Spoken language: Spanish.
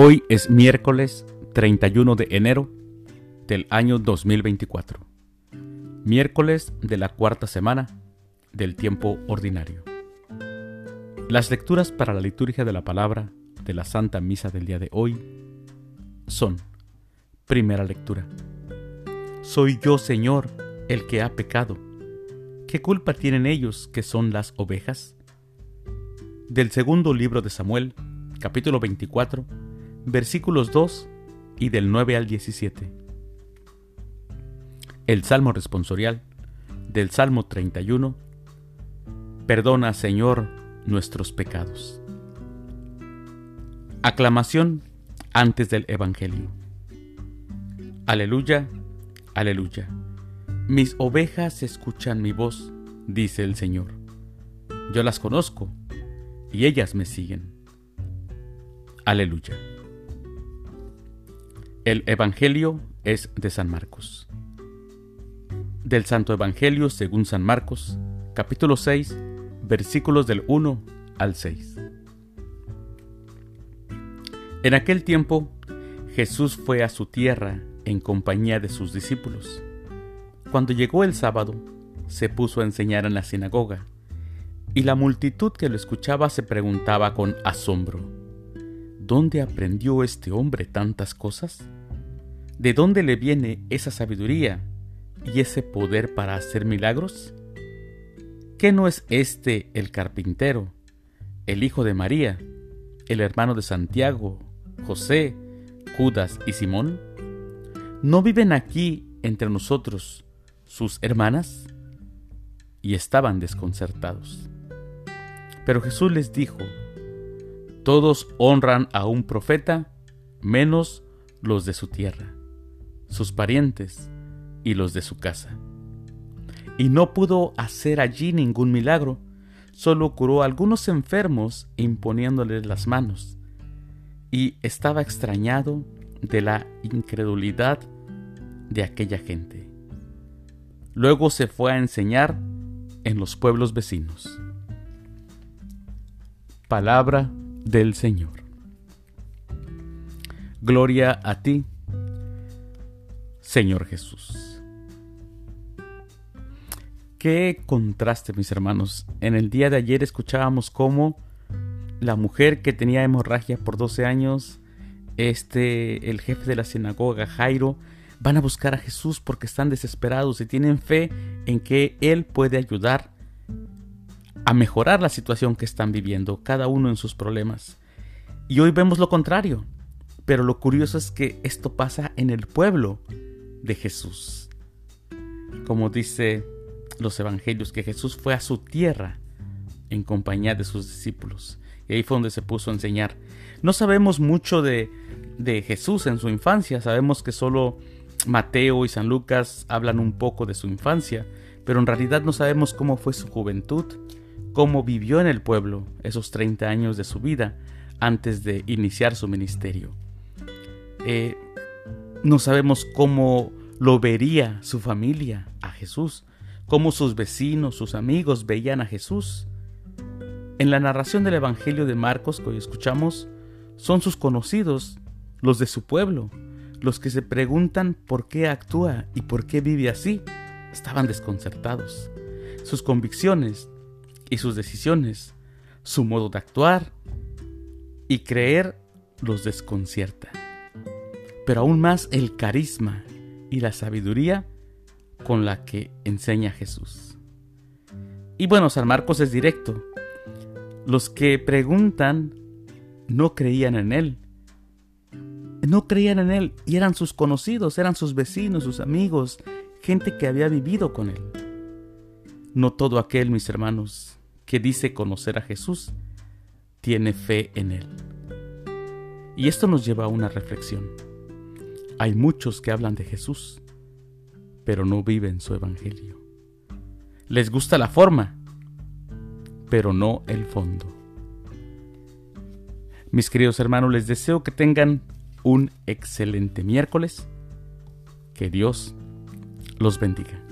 Hoy es miércoles 31 de enero del año 2024, miércoles de la cuarta semana del tiempo ordinario. Las lecturas para la liturgia de la palabra de la Santa Misa del día de hoy son, primera lectura, Soy yo, Señor, el que ha pecado. ¿Qué culpa tienen ellos que son las ovejas? Del segundo libro de Samuel, capítulo 24, versículos 2 y del 9 al 17. El Salmo responsorial del Salmo 31. Perdona, Señor, nuestros pecados. Aclamación antes del Evangelio. Aleluya, aleluya. Mis ovejas escuchan mi voz, dice el Señor. Yo las conozco y ellas me siguen. Aleluya. El Evangelio es de San Marcos. Del Santo Evangelio según San Marcos, capítulo 6, versículos del 1 al 6. En aquel tiempo, Jesús fue a su tierra en compañía de sus discípulos. Cuando llegó el sábado, se puso a enseñar en la sinagoga, y la multitud que lo escuchaba se preguntaba con asombro, ¿dónde aprendió este hombre tantas cosas? ¿De dónde le viene esa sabiduría y ese poder para hacer milagros? ¿Qué no es este el carpintero, el hijo de María, el hermano de Santiago, José, Judas y Simón? ¿No viven aquí entre nosotros sus hermanas? Y estaban desconcertados. Pero Jesús les dijo, Todos honran a un profeta, menos los de su tierra sus parientes y los de su casa. Y no pudo hacer allí ningún milagro, solo curó a algunos enfermos imponiéndoles las manos. Y estaba extrañado de la incredulidad de aquella gente. Luego se fue a enseñar en los pueblos vecinos. Palabra del Señor. Gloria a ti, Señor Jesús. Qué contraste, mis hermanos. En el día de ayer escuchábamos cómo la mujer que tenía hemorragia por 12 años, este, el jefe de la sinagoga, Jairo, van a buscar a Jesús porque están desesperados y tienen fe en que Él puede ayudar a mejorar la situación que están viviendo, cada uno en sus problemas. Y hoy vemos lo contrario. Pero lo curioso es que esto pasa en el pueblo de Jesús. Como dice los evangelios, que Jesús fue a su tierra en compañía de sus discípulos. Y ahí fue donde se puso a enseñar. No sabemos mucho de, de Jesús en su infancia, sabemos que solo Mateo y San Lucas hablan un poco de su infancia, pero en realidad no sabemos cómo fue su juventud, cómo vivió en el pueblo esos 30 años de su vida antes de iniciar su ministerio. Eh, no sabemos cómo lo vería su familia a Jesús, cómo sus vecinos, sus amigos veían a Jesús. En la narración del Evangelio de Marcos que hoy escuchamos, son sus conocidos, los de su pueblo, los que se preguntan por qué actúa y por qué vive así. Estaban desconcertados. Sus convicciones y sus decisiones, su modo de actuar y creer los desconcierta pero aún más el carisma y la sabiduría con la que enseña Jesús. Y bueno, San Marcos es directo. Los que preguntan no creían en Él. No creían en Él y eran sus conocidos, eran sus vecinos, sus amigos, gente que había vivido con Él. No todo aquel, mis hermanos, que dice conocer a Jesús, tiene fe en Él. Y esto nos lleva a una reflexión. Hay muchos que hablan de Jesús, pero no viven su evangelio. Les gusta la forma, pero no el fondo. Mis queridos hermanos, les deseo que tengan un excelente miércoles. Que Dios los bendiga.